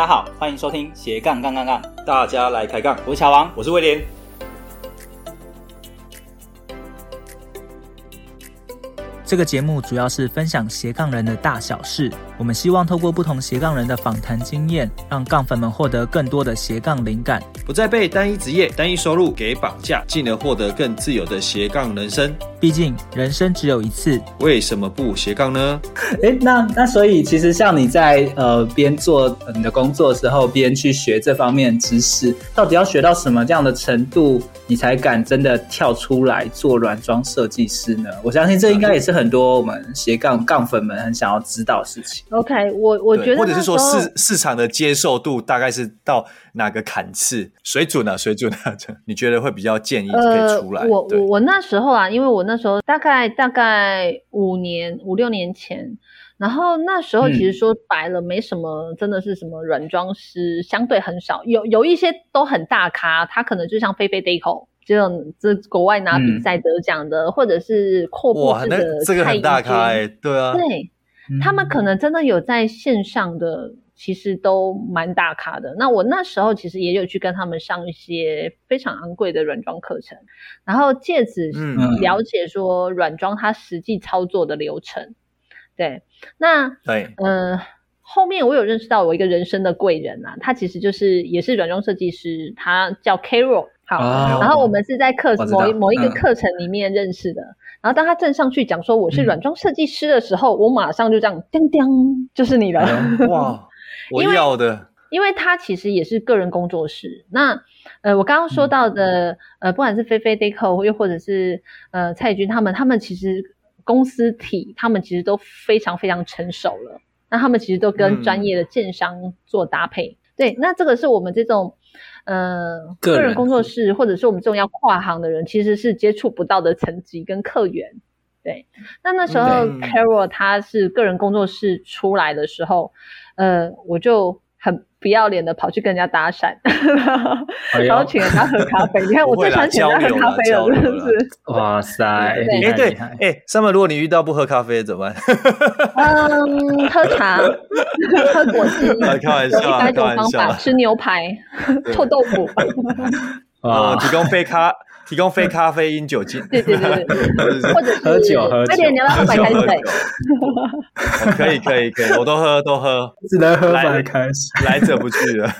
大家好，欢迎收听斜杠杠杠杠，大家来开杠。我是乔王，我是威廉。这个节目主要是分享斜杠人的大小事。我们希望透过不同斜杠人的访谈经验，让杠粉们获得更多的斜杠灵感，不再被单一职业、单一收入给绑架，进而获得更自由的斜杠人生。毕竟人生只有一次，为什么不斜杠呢？诶，那那所以其实像你在呃边做你的工作的时候，边去学这方面知识，到底要学到什么这样的程度，你才敢真的跳出来做软装设计师呢？我相信这应该也是很多我们斜杠杠粉们很想要知道的事情。OK，我我觉得，或者是说市市场的接受度大概是到哪个坎次水准呢？水准啊，你觉得会比较建议可以出来？呃、我我我那时候啊，因为我那时候大概大概五年五六年前，然后那时候其实说白了，没什么，真的是什么软装师，相对很少，有有一些都很大咖，他可能就像菲菲 Deco 这种，这国外拿比赛得奖的，嗯、或者是阔步式的，这个很大咖哎、欸，对啊，对。他们可能真的有在线上的，其实都蛮大咖的。那我那时候其实也有去跟他们上一些非常昂贵的软装课程，然后借此了解说软装它实际操作的流程。对，那对，嗯、呃，后面我有认识到我一个人生的贵人啊，他其实就是也是软装设计师，他叫 Carol。好，哦、然后我们是在课某一某一个课程里面认识的。嗯然后当他站上去讲说我是软装设计师的时候，嗯、我马上就这样叮叮，就是你了。哇，我要的，因为他其实也是个人工作室。那呃，我刚刚说到的、嗯、呃，不管是菲菲 Deco 又或者是呃蔡军他们，他们其实公司体他们其实都非常非常成熟了。那他们其实都跟专业的建商做搭配。嗯、对，那这个是我们这种。呃，个人工作室，或者是我们这种要跨行的人，其实是接触不到的层级跟客源。对，那那时候 Carol 他是个人工作室出来的时候，呃，我就很不要脸的跑去跟人家搭讪，然后请人家喝咖啡。你看我最喜欢请人家喝咖啡了，是不是？哇塞！哎，对，哎，Summer，如果你遇到不喝咖啡怎么办？嗯，喝茶，喝果汁，开玩笑，一百种方法，吃牛排，臭豆腐，啊，提供杯咖。提供非咖啡因酒精，对对对对，或者喝酒喝酒，你要喝白开水，可以可以可以，我都喝都喝，只能喝白开水，来者不拒了。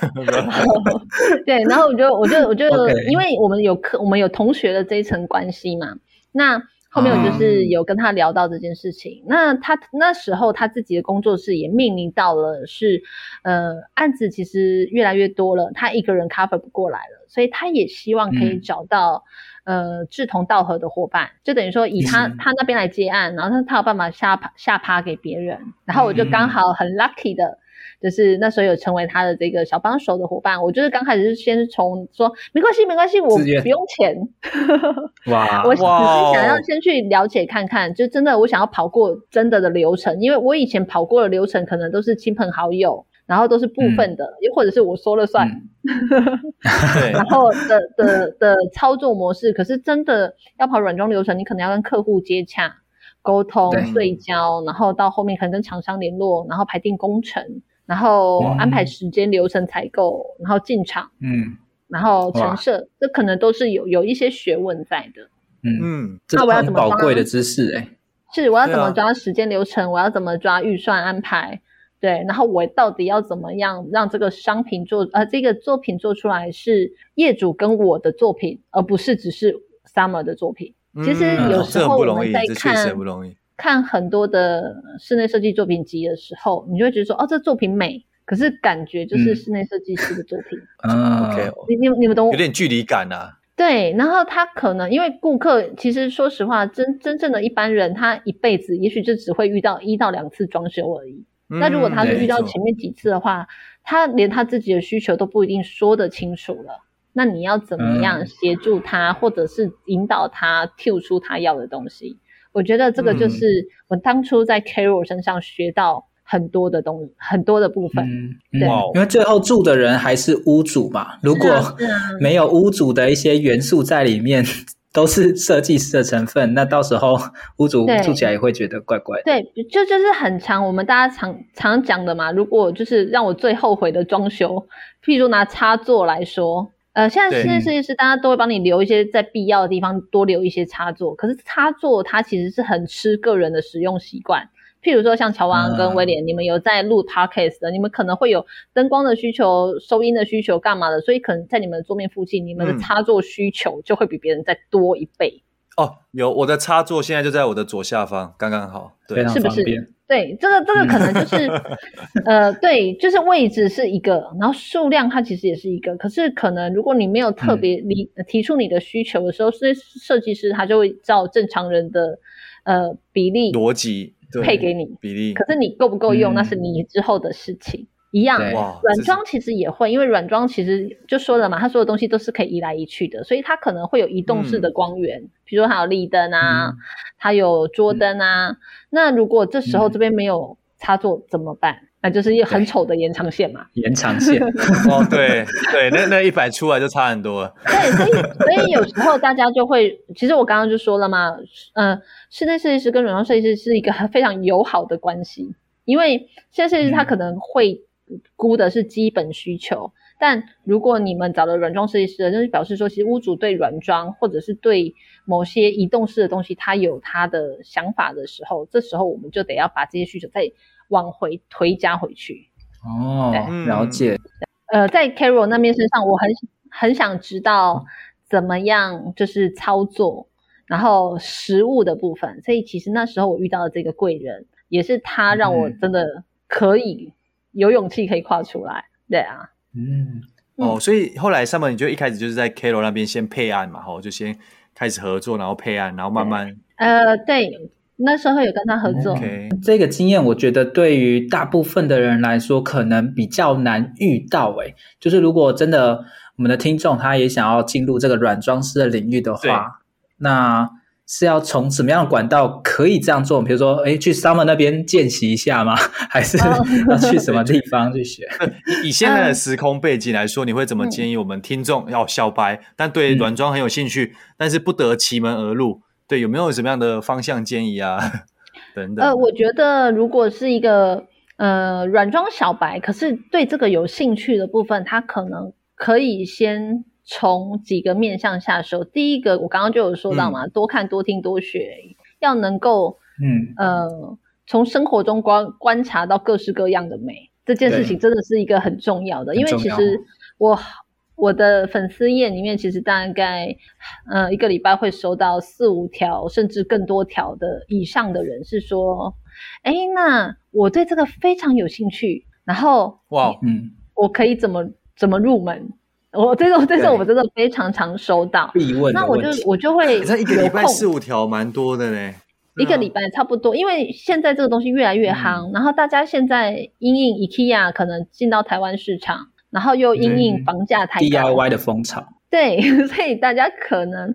对，然后我就我就我就，因为我们有课，我们有同学的这一层关系嘛，那后面我就是有跟他聊到这件事情，那他那时候他自己的工作室也面临到了是，呃，案子其实越来越多了，他一个人 cover 不过来了。所以他也希望可以找到，嗯、呃，志同道合的伙伴，就等于说以他、嗯、他那边来接案，然后他他有办法下趴下趴给别人，然后我就刚好很 lucky 的，就是那时候有成为他的这个小帮手的伙伴。我就是刚开始是先从说没关系没关系，我不用钱，哇，我只是想要先去了解看看，就真的我想要跑过真的的流程，因为我以前跑过的流程可能都是亲朋好友。然后都是部分的，又、嗯、或者是我说了算，对，然后的的的操作模式，可是真的要跑软装流程，你可能要跟客户接洽、沟通、对焦，然后到后面可能跟厂商联络，然后排定工程，然后安排时间、流程、采购，然后进场，嗯，然后陈设，这可能都是有有一些学问在的，嗯。嗯，那我要怎么抓？宝贵的知识哎，是我要怎么抓时间流程？我要怎么抓预算安排？对，然后我到底要怎么样让这个商品做呃这个作品做出来是业主跟我的作品，而不是只是 Summer 的作品。嗯、其实有时候我们在看看很多的室内设计作品集的时候，你就会觉得说哦，这作品美，可是感觉就是室内设计师的作品。嗯，OK，你你你们懂我？有点距离感啊。对，然后他可能因为顾客，其实说实话，真真正的一般人，他一辈子也许就只会遇到一到两次装修而已。那如果他是遇到前面几次的话，嗯、他连他自己的需求都不一定说得清楚了。那你要怎么样协助他，嗯、或者是引导他跳出他要的东西？我觉得这个就是我当初在 Carol 身上学到很多的东西，很多的部分。嗯，对，因为最后住的人还是屋主嘛。如果 没有屋主的一些元素在里面。都是设计师的成分，那到时候 屋主住起来也会觉得怪怪的。对，就就是很常我们大家常常讲的嘛。如果就是让我最后悔的装修，譬如拿插座来说，呃，现在室内设计师大家都会帮你留一些在必要的地方多留一些插座，可是插座它其实是很吃个人的使用习惯。譬如说，像乔王跟威廉，嗯、你们有在录 podcast 的，你们可能会有灯光的需求、收音的需求、干嘛的，所以可能在你们的桌面附近，你们的插座需求就会比别人再多一倍。嗯、哦，有我的插座现在就在我的左下方，刚刚好，对，是不是？对，这个这个可能 就是，呃，对，就是位置是一个，然后数量它其实也是一个，可是可能如果你没有特别你、嗯、提出你的需求的时候，设设计师他就会照正常人的呃比例逻辑。配给你比例，可是你够不够用，嗯、那是你之后的事情。一样，软装其实也会，因为软装其实就说了嘛，它所有东西都是可以移来移去的，所以它可能会有移动式的光源，嗯、比如说它有立灯啊，嗯、它有桌灯啊。嗯、那如果这时候这边没有插座怎么办？嗯、那就是一个很丑的延长线嘛。延长线 哦，对对，那那一摆出来就差很多了。对，所以所以有时候大家就会，其实我刚刚就说了嘛，嗯、呃。室内设计师跟软装设计师是一个非常友好的关系，因为室内设计师他可能会估的是基本需求，嗯、但如果你们找了软装设计师，就是表示说，其实屋主对软装或者是对某些移动式的东西，他有他的想法的时候，这时候我们就得要把这些需求再往回推加回去。哦，了解。呃，在 Carol 那边身上，我很很想知道怎么样就是操作。然后实物的部分，所以其实那时候我遇到的这个贵人，也是他让我真的可以有勇气可以跨出来。对啊，嗯，哦，所以后来 Summer 你就一开始就是在 Carol 那边先配案嘛，吼，就先开始合作，然后配案，然后慢慢，呃，对，那时候有跟他合作。Okay. 这个经验我觉得对于大部分的人来说，可能比较难遇到。诶，就是如果真的我们的听众他也想要进入这个软装师的领域的话。那是要从什么样的管道可以这样做？比如说，哎，去 Summer 那边见习一下吗？还是 要去什么地方去学？以现在的时空背景来说，你会怎么建议我们听众要小白，但对软装很有兴趣，但是不得其门而入？对，有没有什么样的方向建议啊？等等。呃，我觉得如果是一个呃软装小白，可是对这个有兴趣的部分，他可能可以先。从几个面向下手，第一个我刚刚就有说到嘛，嗯、多看多听多学，要能够，嗯。呃，从生活中观观察到各式各样的美，这件事情真的是一个很重要的。因为其实我我的粉丝页里面，其实大概呃一个礼拜会收到四五条甚至更多条的以上的人是说，哎，那我对这个非常有兴趣，然后哇，嗯，我可以怎么怎么入门？我这种这种我真的非常常收到，必问。那我就我就会这一个礼拜四五条，蛮多的嘞。一个礼拜差不多，因为现在这个东西越来越夯，嗯、然后大家现在因应 IKEA 可能进到台湾市场，然后又因应房价太高、嗯、DIY 的风潮，对，所以大家可能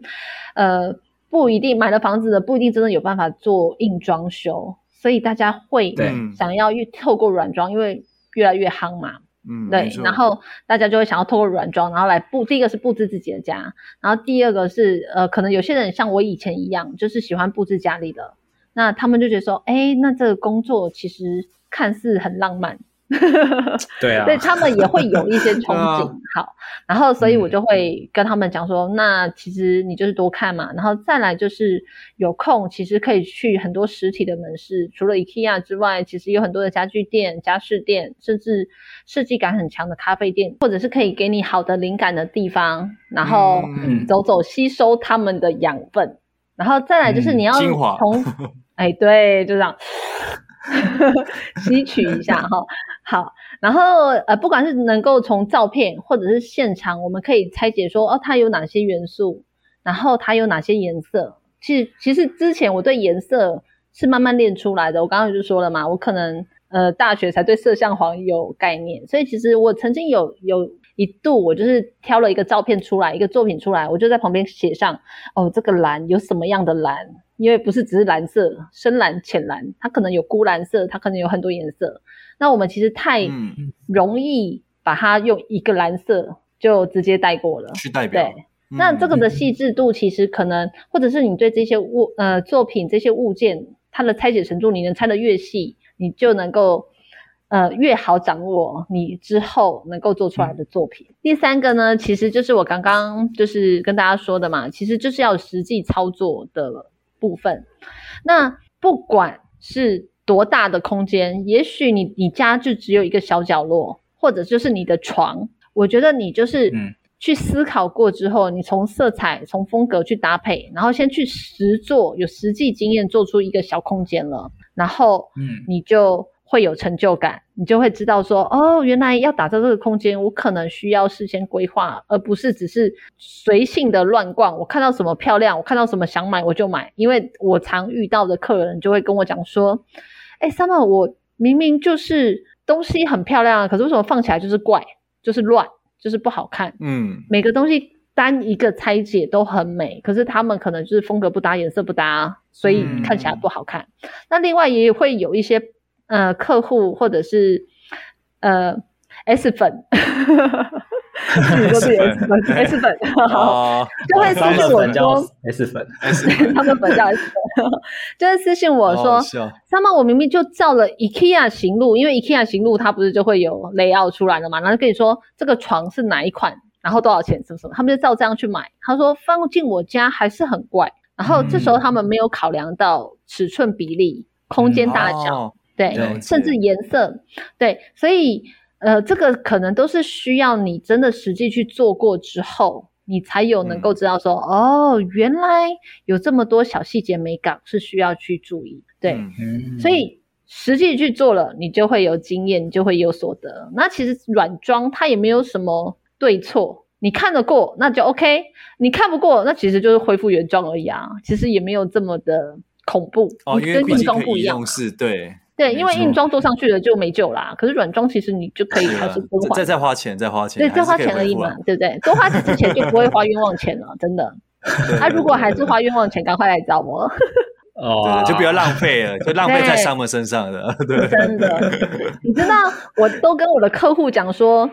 呃不一定买了房子的不一定真的有办法做硬装修，所以大家会想要越透过软装，因为越来越夯嘛。嗯，对，然后大家就会想要透过软装，然后来布。第一个是布置自己的家，然后第二个是呃，可能有些人像我以前一样，就是喜欢布置家里的，那他们就觉得说，哎，那这个工作其实看似很浪漫。对啊，对他们也会有一些憧 憬。好，然后所以我就会跟他们讲说，嗯、那其实你就是多看嘛，然后再来就是有空，其实可以去很多实体的门市，除了 IKEA 之外，其实有很多的家具店、家饰店，甚至设计感很强的咖啡店，或者是可以给你好的灵感的地方，然后走走吸收他们的养分，嗯、然后再来就是你要从，嗯、哎，对，就这样。吸取一下哈，好，然后呃，不管是能够从照片或者是现场，我们可以拆解说，哦，它有哪些元素，然后它有哪些颜色。其实，其实之前我对颜色是慢慢练出来的。我刚刚就说了嘛，我可能呃大学才对色相黄有概念，所以其实我曾经有有一度，我就是挑了一个照片出来，一个作品出来，我就在旁边写上，哦，这个蓝有什么样的蓝。因为不是只是蓝色，深蓝、浅蓝，它可能有钴蓝色，它可能有很多颜色。那我们其实太容易把它用一个蓝色就直接带过了，去代表。对那这个的细致度其实可能，或者是你对这些物呃作品这些物件它的拆解程度，你能拆得越细，你就能够呃越好掌握你之后能够做出来的作品。嗯、第三个呢，其实就是我刚刚就是跟大家说的嘛，其实就是要实际操作的部分。那不管是多大的空间，也许你你家就只有一个小角落，或者就是你的床，我觉得你就是嗯。去思考过之后，你从色彩、从风格去搭配，然后先去实做，有实际经验做出一个小空间了，然后，嗯，你就会有成就感，你就会知道说，哦，原来要打造这个空间，我可能需要事先规划，而不是只是随性的乱逛。我看到什么漂亮，我看到什么想买，我就买。因为我常遇到的客人就会跟我讲说，哎，Summer，我明明就是东西很漂亮啊，可是为什么放起来就是怪，就是乱？就是不好看，嗯，每个东西单一个拆解都很美，可是他们可能就是风格不搭，颜色不搭，所以看起来不好看。嗯、那另外也会有一些呃客户或者是呃 S 粉，你说是 S 粉，S 粉，就会私信我说 S 粉，他们粉叫 S 粉，就会私信我说，他们我明明就照了 IKEA 行路，因为 IKEA 行路它不是就会有 layout 出来了嘛，然后跟你说这个床是哪一款，然后多少钱什么什么，他们就照这样去买。他说放进我家还是很怪，然后这时候他们没有考量到尺寸比例、空间大小，对，甚至颜色，对，所以。呃，这个可能都是需要你真的实际去做过之后，你才有能够知道说，嗯、哦，原来有这么多小细节美感是需要去注意。对，嗯、所以实际去做了，你就会有经验，你就会有所得。那其实软装它也没有什么对错，你看得过那就 OK，你看不过那其实就是恢复原装而已啊，其实也没有这么的恐怖。哦，因为硬装不一样，是对。对，因为硬装做上去了就没救啦。可是软装其实你就可以开始更换，再再花钱，再花钱，对，再花钱而已嘛，对不对？多花几次钱就不会花冤枉钱了，真的。他如果还是花冤枉钱，赶快来找我。哦，就不要浪费了，就浪费在 Summer 身上的。对，真的。你知道，我都跟我的客户讲说，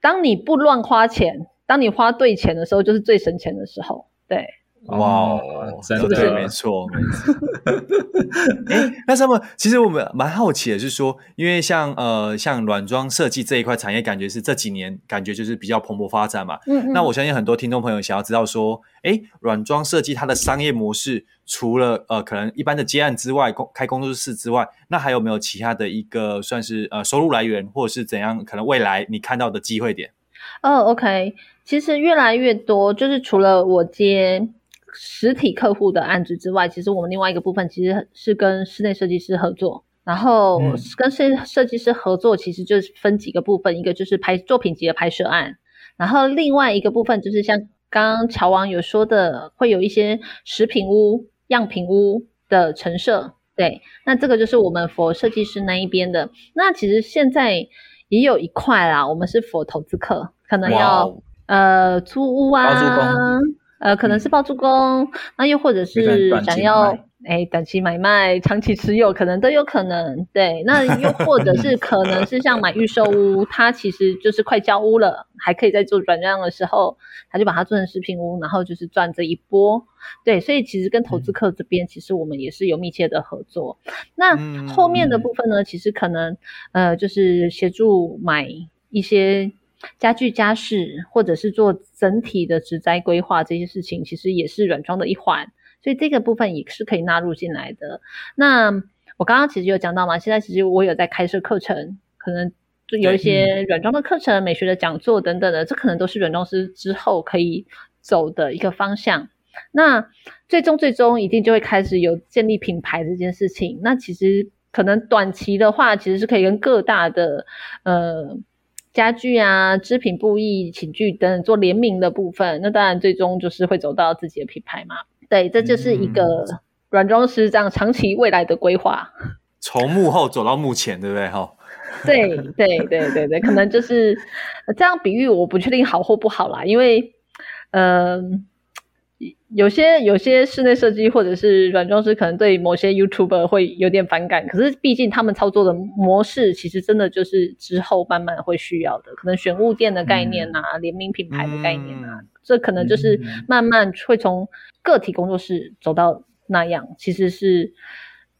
当你不乱花钱，当你花对钱的时候，就是最省钱的时候。对。哇哦，真的对，没错，没错。哎，那什么，其实我们蛮好奇的是说，因为像呃，像软装设计这一块产业，感觉是这几年感觉就是比较蓬勃发展嘛。嗯嗯。那我相信很多听众朋友想要知道说，哎，软装设计它的商业模式，除了呃可能一般的接案之外，工开工作室之外，那还有没有其他的一个算是呃收入来源，或者是怎样？可能未来你看到的机会点？哦，OK，其实越来越多，就是除了我接。实体客户的案子之外，其实我们另外一个部分其实是跟室内设计师合作。然后跟设设计师合作，其实就是分几个部分，一个就是拍作品集的拍摄案，然后另外一个部分就是像刚刚乔王有说的，会有一些食品屋、样品屋的陈设。对，那这个就是我们 for 设计师那一边的。那其实现在也有一块啦，我们是 for 投资客，可能要 Wow. 呃租屋啊。呃，可能是包租公，嗯、那又或者是想要哎短期买卖、长期持有，可能都有可能。对，那又或者是可能是像买预售屋，它其实就是快交屋了，还可以在做转让的时候，他就把它做成实品屋，然后就是赚这一波。对，所以其实跟投资客这边，嗯、其实我们也是有密切的合作。那后面的部分呢，其实可能呃就是协助买一些。家具家饰，或者是做整体的植栽规划，这些事情其实也是软装的一环，所以这个部分也是可以纳入进来的。那我刚刚其实有讲到嘛，现在其实我有在开设课程，可能就有一些软装的课程、美学的讲座等等的，这可能都是软装师之后可以走的一个方向。那最终最终一定就会开始有建立品牌这件事情。那其实可能短期的话，其实是可以跟各大的呃。家具啊、织品、布艺、寝具等等做联名的部分，那当然最终就是会走到自己的品牌嘛。对，这就是一个软装师这样长期未来的规划。从幕后走到幕前，对不对？哈。对对对对对，可能就是这样比喻，我不确定好或不好啦，因为，嗯、呃，有些有些室内设计或者是软装师可能对某些 YouTuber 会有点反感，可是毕竟他们操作的模式其实真的就是之后慢慢会需要的，可能选物店的概念啊，嗯、联名品牌的概念啊，嗯、这可能就是慢慢会从个体工作室走到那样，其实是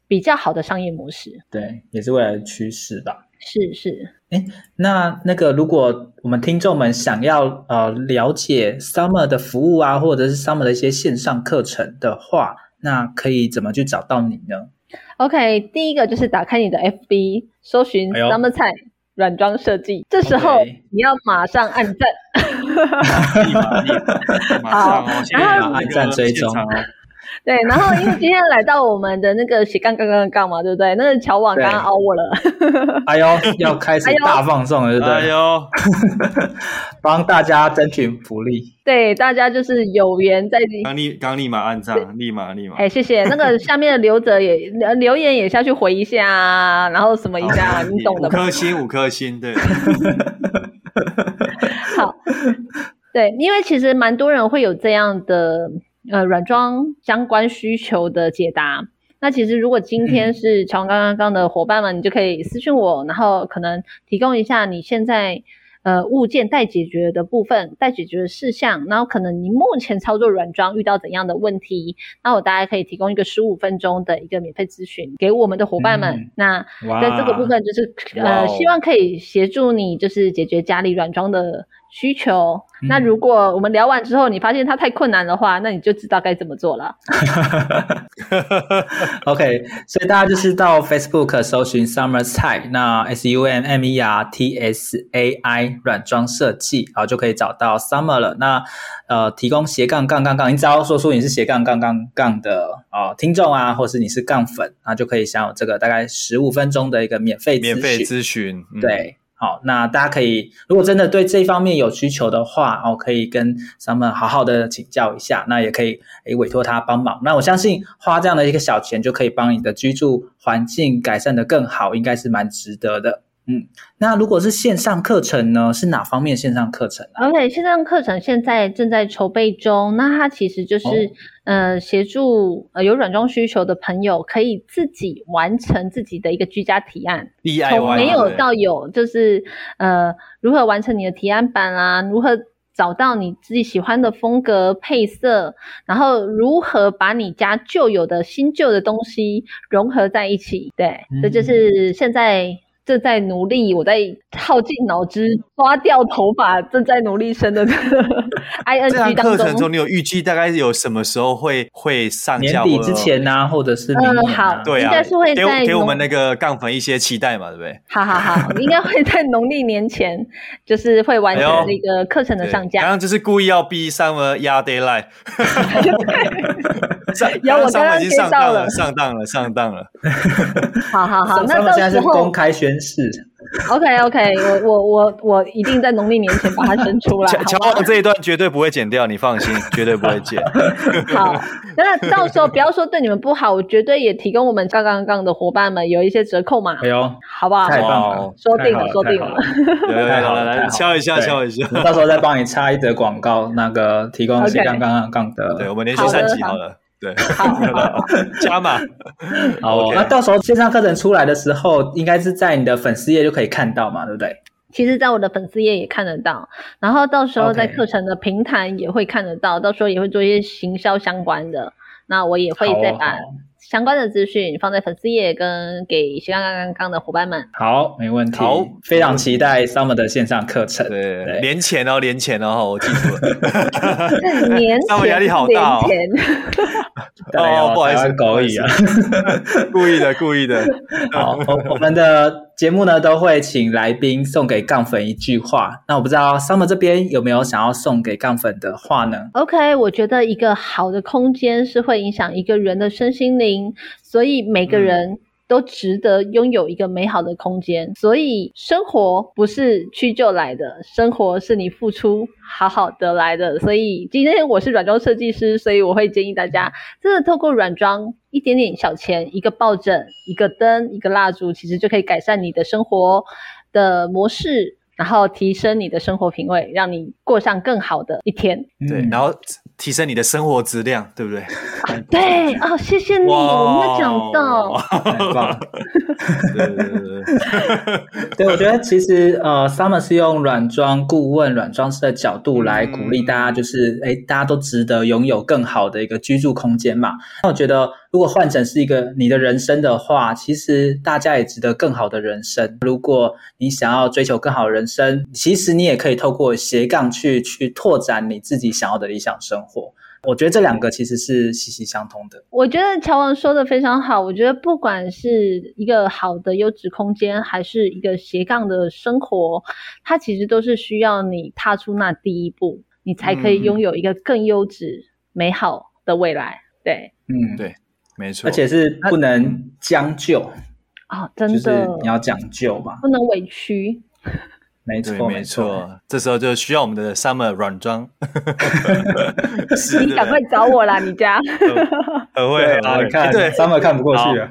比较好的商业模式。对，也是未来的趋势吧。是是，哎，那那个，如果我们听众们想要呃了解 Summer 的服务啊，或者是 Summer 的一些线上课程的话，那可以怎么去找到你呢？OK，第一个就是打开你的 FB，搜寻 Summer 蔡软装设计，这时候你要马上按赞，好，然后按赞追踪。对，然后因为今天来到我们的那个斜杠杠杠杠嘛，对不对？那个乔网刚刚凹我了，哎呦，要开始大放送了，对不对？哎呦，帮大家争取福利。对，大家就是有缘在刚立刚立马按赞，立马立马。哎，谢谢。那个下面的留者也留言也下去回一下，然后什么一下，你懂的。五颗星，五颗星，对。好，对，因为其实蛮多人会有这样的。呃，软装相关需求的解答。那其实如果今天是乔刚刚刚的伙伴们，你就可以私信我，然后可能提供一下你现在呃物件待解决的部分、待解决的事项，然后可能你目前操作软装遇到怎样的问题，那我大概可以提供一个十五分钟的一个免费咨询给我们的伙伴们。嗯、那在这个部分就是呃，希望可以协助你，就是解决家里软装的需求。那如果我们聊完之后，你发现它太困难的话，那你就知道该怎么做了。OK，所以大家就是到 Facebook 搜寻 Summer 蔡，那 S U M M E R T S A I 软装设计，然后就可以找到 Summer 了。那呃，提供斜杠杠杠杠，你只要说出你是斜杠杠杠杠的啊、呃、听众啊，或是你是杠粉，那就可以享有这个大概十五分钟的一个免费免费咨询。嗯、对。好，那大家可以，如果真的对这方面有需求的话，哦，可以跟他们好好的请教一下，那也可以诶委托他帮忙。那我相信花这样的一个小钱就可以帮你的居住环境改善的更好，应该是蛮值得的。嗯，那如果是线上课程呢？是哪方面线上课程啊？OK，线上课程现在正在筹备中。那它其实就是，哦、呃，协助呃有软装需求的朋友可以自己完成自己的一个居家提案，从没有到有，就是呃，如何完成你的提案版啊？如何找到你自己喜欢的风格配色？然后如何把你家旧有的新旧的东西融合在一起？对，嗯、这就是现在。正在努力，我在耗尽脑汁刷掉头发，正在努力生的 ing 当中。课程中，你有预计大概有什么时候会会上架？年底之前呐、啊，或者是明年、啊？嗯，好，对啊，应该是会在给给我们那个杠粉一些期待嘛，对不对？好好好，应该会在农历年前，就是会完成那个课程的上架。刚刚就是故意要逼 Summer 压 deadline。有，我刚刚已经上当了，上当了，上当了。好 好好，那到时候现在是公开宣誓。OK OK，我我我我一定在农历年前把它生出来。乔乔这一段绝对不会剪掉，你放心，绝对不会剪。好，那到时候不要说对你们不好，我绝对也提供我们杠杠杠的伙伴们有一些折扣嘛。哎呦，好不好？太棒了，说定了，说定了。来来来，敲一下，敲一下。到时候再帮你插一则广告，那个提供是杠杠杠的。对，我们连续三集好了。对，加码。好，那到时候线上课程出来的时候，应该是在你的粉丝页就可以看到嘛，对不对？其实，在我的粉丝页也看得到，然后到时候在课程的平台也会看得到，到时候也会做一些行销相关的，那我也会再把。相关的资讯放在粉丝页，跟给斜杠杠杠的伙伴们。好，没问题。好，非常期待 Summer 的线上课程。对，年前哦，年前哦，我记住了。年前，Summer 压力好大哦。哦，不好意思，狗语啊，故意的，故意的。好，我们的节目呢，都会请来宾送给杠粉一句话。那我不知道 Summer 这边有没有想要送给杠粉的话呢？OK，我觉得一个好的空间是会影响一个人的身心灵。所以每个人都值得拥有一个美好的空间。所以生活不是去就来的，生活是你付出好好得来的。所以今天我是软装设计师，所以我会建议大家，真的透过软装一点点小钱，一个抱枕、一个灯、一个蜡烛，其实就可以改善你的生活的模式，然后提升你的生活品味，让你过上更好的一天。对，然后。提升你的生活质量，对不对？对啊、哦，谢谢你，我没有讲到，太棒。对对对对，对 我觉得其实呃，Summer 是用软装顾问、软装师的角度来鼓励大家，就是哎、嗯，大家都值得拥有更好的一个居住空间嘛。那我觉得，如果换成是一个你的人生的话，其实大家也值得更好的人生。如果你想要追求更好的人生，其实你也可以透过斜杠去去拓展你自己想要的理想生活。我觉得这两个其实是息息相通的。我觉得乔文说的非常好。我觉得不管是一个好的优质空间，还是一个斜杠的生活，它其实都是需要你踏出那第一步，你才可以拥有一个更优质、美好的未来。对，嗯，对，没错。而且是不能将就啊、哦，真的，就是你要讲究嘛，不能委屈。没错，没错，这时候就需要我们的 Summer 软装。你赶快找我啦，你家。很会，很会。看，对，Summer 看不过去啊。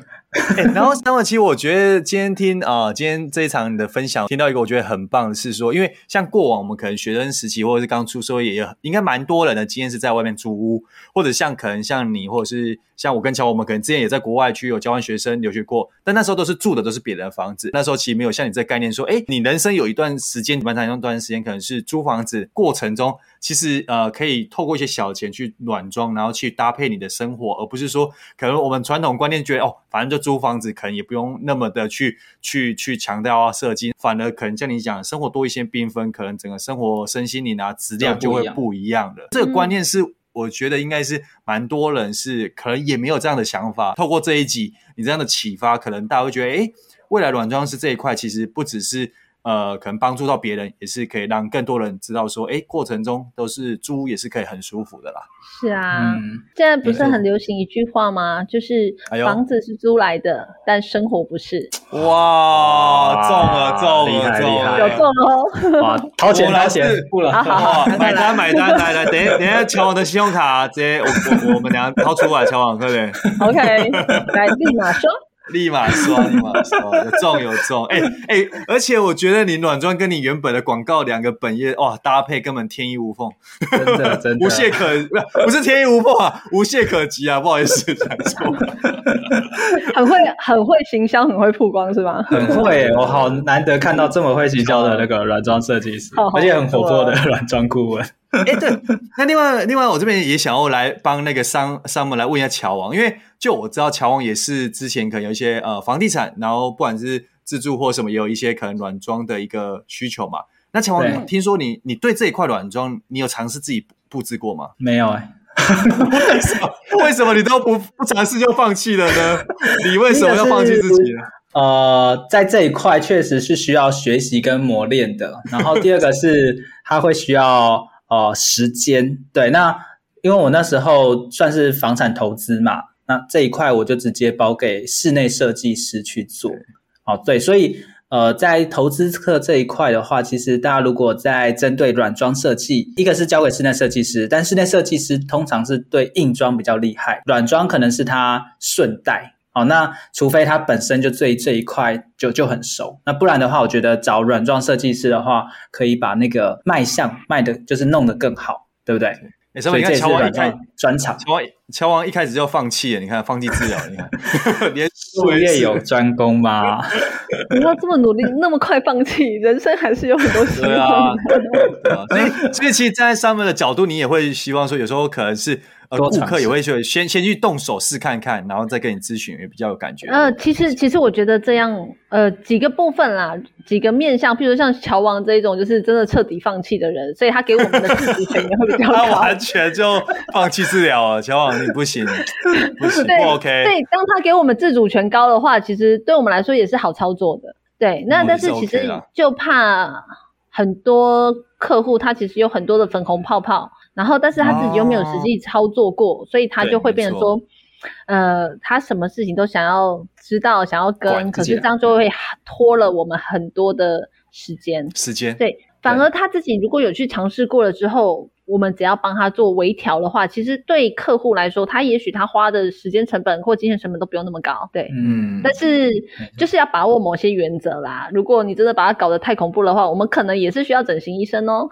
欸、然后，Summer，其实我觉得今天听啊、今天这一场你的分享，听到一个我觉得很棒的是说，因为像过往我们可能学生时期或者是刚出社会，也应该蛮多人的经验是在外面租屋，或者像可能像你，或者是像我跟乔，我们可能之前也在国外去有交换学生留学过，但那时候都是住的都是别人的房子，那时候其实没有像你这个概念说，哎，你人生有一段时间蛮长一段时间可能是租房子过程中。其实呃，可以透过一些小钱去软装，然后去搭配你的生活，而不是说可能我们传统观念觉得哦，反正就租房子，可能也不用那么的去去去强调啊设计，反而可能像你讲，生活多一些缤纷，可能整个生活身心灵啊质量就会不一样的。这个观念是我觉得应该是蛮多人是可能也没有这样的想法。透过这一集你这样的启发，可能大家会觉得，诶，未来软装师这一块其实不只是。呃，可能帮助到别人，也是可以让更多人知道说，哎，过程中都是租也是可以很舒服的啦。是啊，嗯、现在不是很流行一句话吗？就是房子是租来的，哎、但生活不是。哇，中了，中了，中了，有中哦！哇，掏钱掏钱，不了，好，买单买单，来来，等一下等一下，抢我的信用卡直接我我我们俩掏出来，乔王快点。OK，来立马说。立马刷，立马刷，有中有中，哎、欸、哎、欸，而且我觉得你软装跟你原本的广告两个本业哇搭配根本天衣无缝，真的真的，无懈可不是天衣无缝啊，无懈可击啊，不好意思讲错，很会很会行销，很会曝光是吗？很会，我好难得看到这么会行销的那个软装设计师，而且很活泼的软装顾问。哎、欸，对，那另外另外，我这边也想要来帮那个商商们来问一下乔王，因为就我知道乔王也是之前可能有一些呃房地产，然后不管是自住或什么，也有一些可能软装的一个需求嘛。那乔王，听说你你对这一块软装，你有尝试自己布置过吗？没有哎、欸，为什么？为什么你都不不尝试就放弃了呢？你为什么要放弃自己呢？呃，在这一块确实是需要学习跟磨练的。然后第二个是它会需要。哦、呃，时间对，那因为我那时候算是房产投资嘛，那这一块我就直接包给室内设计师去做。哦，对，所以呃，在投资客这一块的话，其实大家如果在针对软装设计，一个是交给室内设计师，但室内设计师通常是对硬装比较厉害，软装可能是他顺带。哦，那除非他本身就对这一块就就很熟，那不然的话，我觉得找软装设计师的话，可以把那个卖相卖的，就是弄得更好，对不对？欸、所以你看乔王一开专场，乔王乔王一开始就放弃了，你看放弃治疗，你看 连术业有专攻吗？你要这么努力，那么快放弃，人生还是有很多希望的。对啊，所以所以其实站在上面的角度，你也会希望说，有时候可能是。呃，顾客也会去先先去动手试看看，然后再跟你咨询，也比较有感觉。呃，其实其实我觉得这样，呃，几个部分啦，几个面向，譬如像乔王这一种，就是真的彻底放弃的人，所以他给我们的自主权也会比较高。他完全就放弃治疗了，乔王你不行，不行，不 OK。对，当他给我们自主权高的话，其实对我们来说也是好操作的。对，那但是其实就怕很多客户他其实有很多的粉红泡泡。然后，但是他自己又没有实际操作过，哦、所以他就会变成说，呃，他什么事情都想要知道，想要跟，可是这样就会拖了我们很多的时间。时间。对，反而他自己如果有去尝试过了之后，我们只要帮他做微调的话，其实对客户来说，他也许他花的时间成本或金钱成本都不用那么高。对，嗯。但是就是要把握某些原则啦。如果你真的把它搞得太恐怖的话，我们可能也是需要整形医生哦。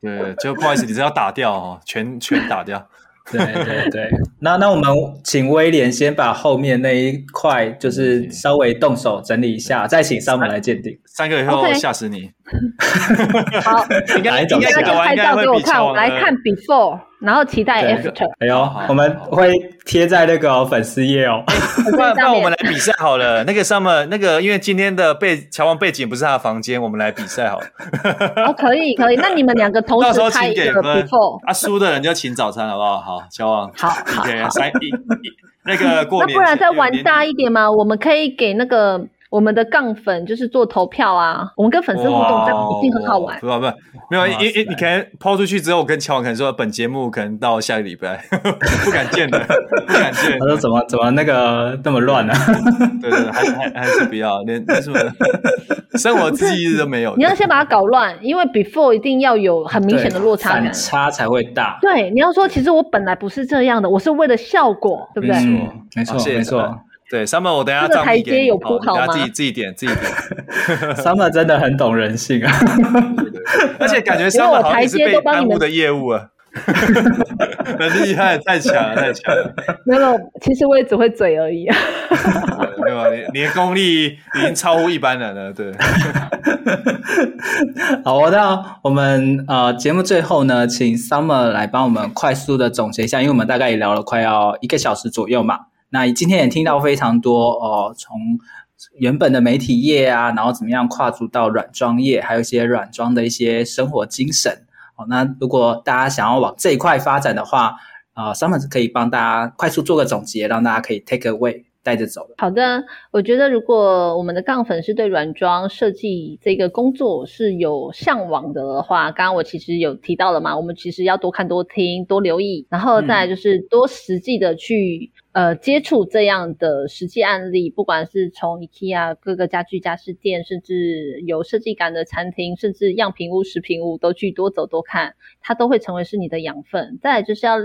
对，就不好意思，你是要打掉哦，全全打掉。对对对，那那我们请威廉先把后面那一块，就是稍微动手整理一下，再请 Summer 来鉴定。三个月后吓死你！好，应该应该拍照给我看，我们来看 before，然后期待 after。哎呦，我们会贴在那个粉丝页哦。不然，不然我们来比赛好了。那个 Summer，那个因为今天的背乔王背景不是他的房间，我们来比赛好了。哦，可以可以，那你们两个同时拍一个 before，啊，输的人就请早餐好不好？好，乔王。好好。三一那个过年。那不然再玩大一点嘛？我们可以给那个。我们的杠粉就是做投票啊，我们跟粉丝互动，这样一定很好玩。不不不，没有，因因你可能抛出去之后，我跟乔王可能说，本节目可能到下个礼拜 不敢见的，不敢见。他说怎么怎么那个那么乱 呢？对对，还还还是不要，连什么生活记忆都没有。你要先把它搞乱，因为 before 一定要有很明显的落差感，反差才会大。对，你要说其实我本来不是这样的，我是为了效果，对不对？没错，没错，没错。对，Summer，我等下这个台阶有铺好吗？自己自己点，自己点。Summer 真的很懂人性啊，而且感觉 Summer 好像是被耽误的业务啊，很厉害，太强了，太强了。没有，其实我也只会嘴而已啊。没有，你的功力已经超乎一般人了。对。好，那我们呃节目最后呢，请 Summer 来帮我们快速的总结一下，因为我们大概也聊了快要一个小时左右嘛。那今天也听到非常多哦，从原本的媒体业啊，然后怎么样跨足到软装业，还有一些软装的一些生活精神。哦，那如果大家想要往这一块发展的话，啊，Summer 可以帮大家快速做个总结，让大家可以 take away 带着走。好的，我觉得如果我们的杠粉是对软装设计这个工作是有向往的话，刚刚我其实有提到了嘛，我们其实要多看、多听、多留意，然后再来就是多实际的去。呃，接触这样的实际案例，不管是从 IKEA 各个家具家饰店，甚至有设计感的餐厅，甚至样品屋、实品屋，都去多走多看，它都会成为是你的养分。再来就是要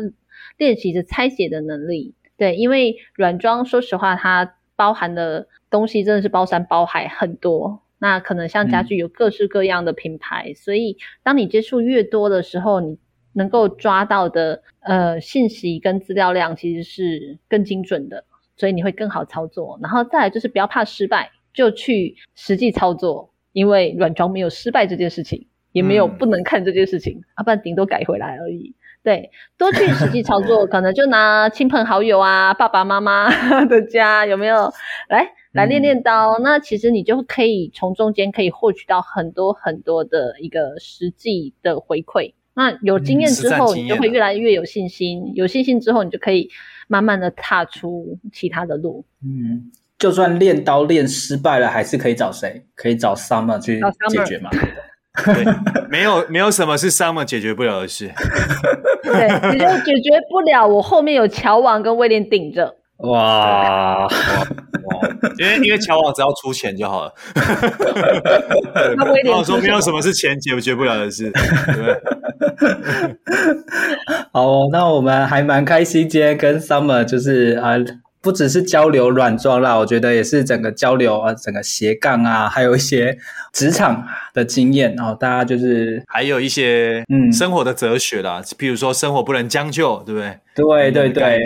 练习着拆解的能力，对，因为软装说实话，它包含的东西真的是包山包海很多。那可能像家具有各式各样的品牌，嗯、所以当你接触越多的时候，你能够抓到的呃信息跟资料量其实是更精准的，所以你会更好操作。然后再来就是不要怕失败，就去实际操作，因为软装没有失败这件事情，也没有不能看这件事情，啊，不然顶多改回来而已。对，多去实际操作，可能就拿亲朋好友啊、爸爸妈妈 的家有没有来来练练刀？那其实你就可以从中间可以获取到很多很多的一个实际的回馈。那有经验之后，你就会越来越有信心。有信心之后，你就可以慢慢的踏出其他的路。嗯，就算练刀练失败了，还是可以找谁？可以找 Summer 去解决嘛？对，没有没有什么是 Summer 解决不了的事。对，你就解决不了，我后面有乔王跟威廉顶着。哇，哇，因为因为乔王只要出钱就好了。那威廉说没有什么是钱解决不了的事，对不对？好，那我们还蛮开心，今天跟 Summer 就是啊。不只是交流软装啦，我觉得也是整个交流啊，整个斜杠啊，还有一些职场的经验，哦大家就是还有一些嗯生活的哲学啦，嗯、比如说生活不能将就，对不对？对对对，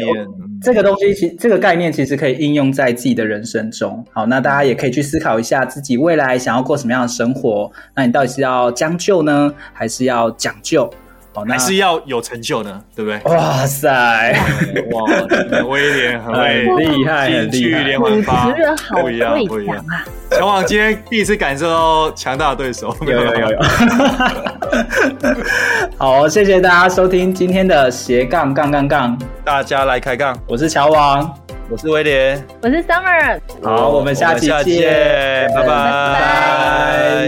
这个东西其这个概念其实可以应用在自己的人生中。好，那大家也可以去思考一下自己未来想要过什么样的生活，那你到底是要将就呢，还是要讲究？还是要有成就呢，对不对？哇塞，哇，威廉很厉害，金句连环发，不一样，不一样啊！乔王今天第一次感受到强大的对手，有有有有。好，谢谢大家收听今天的斜杠杠杠杠，大家来开杠。我是乔王，我是威廉，我是 Summer。好，我们下期见，拜拜。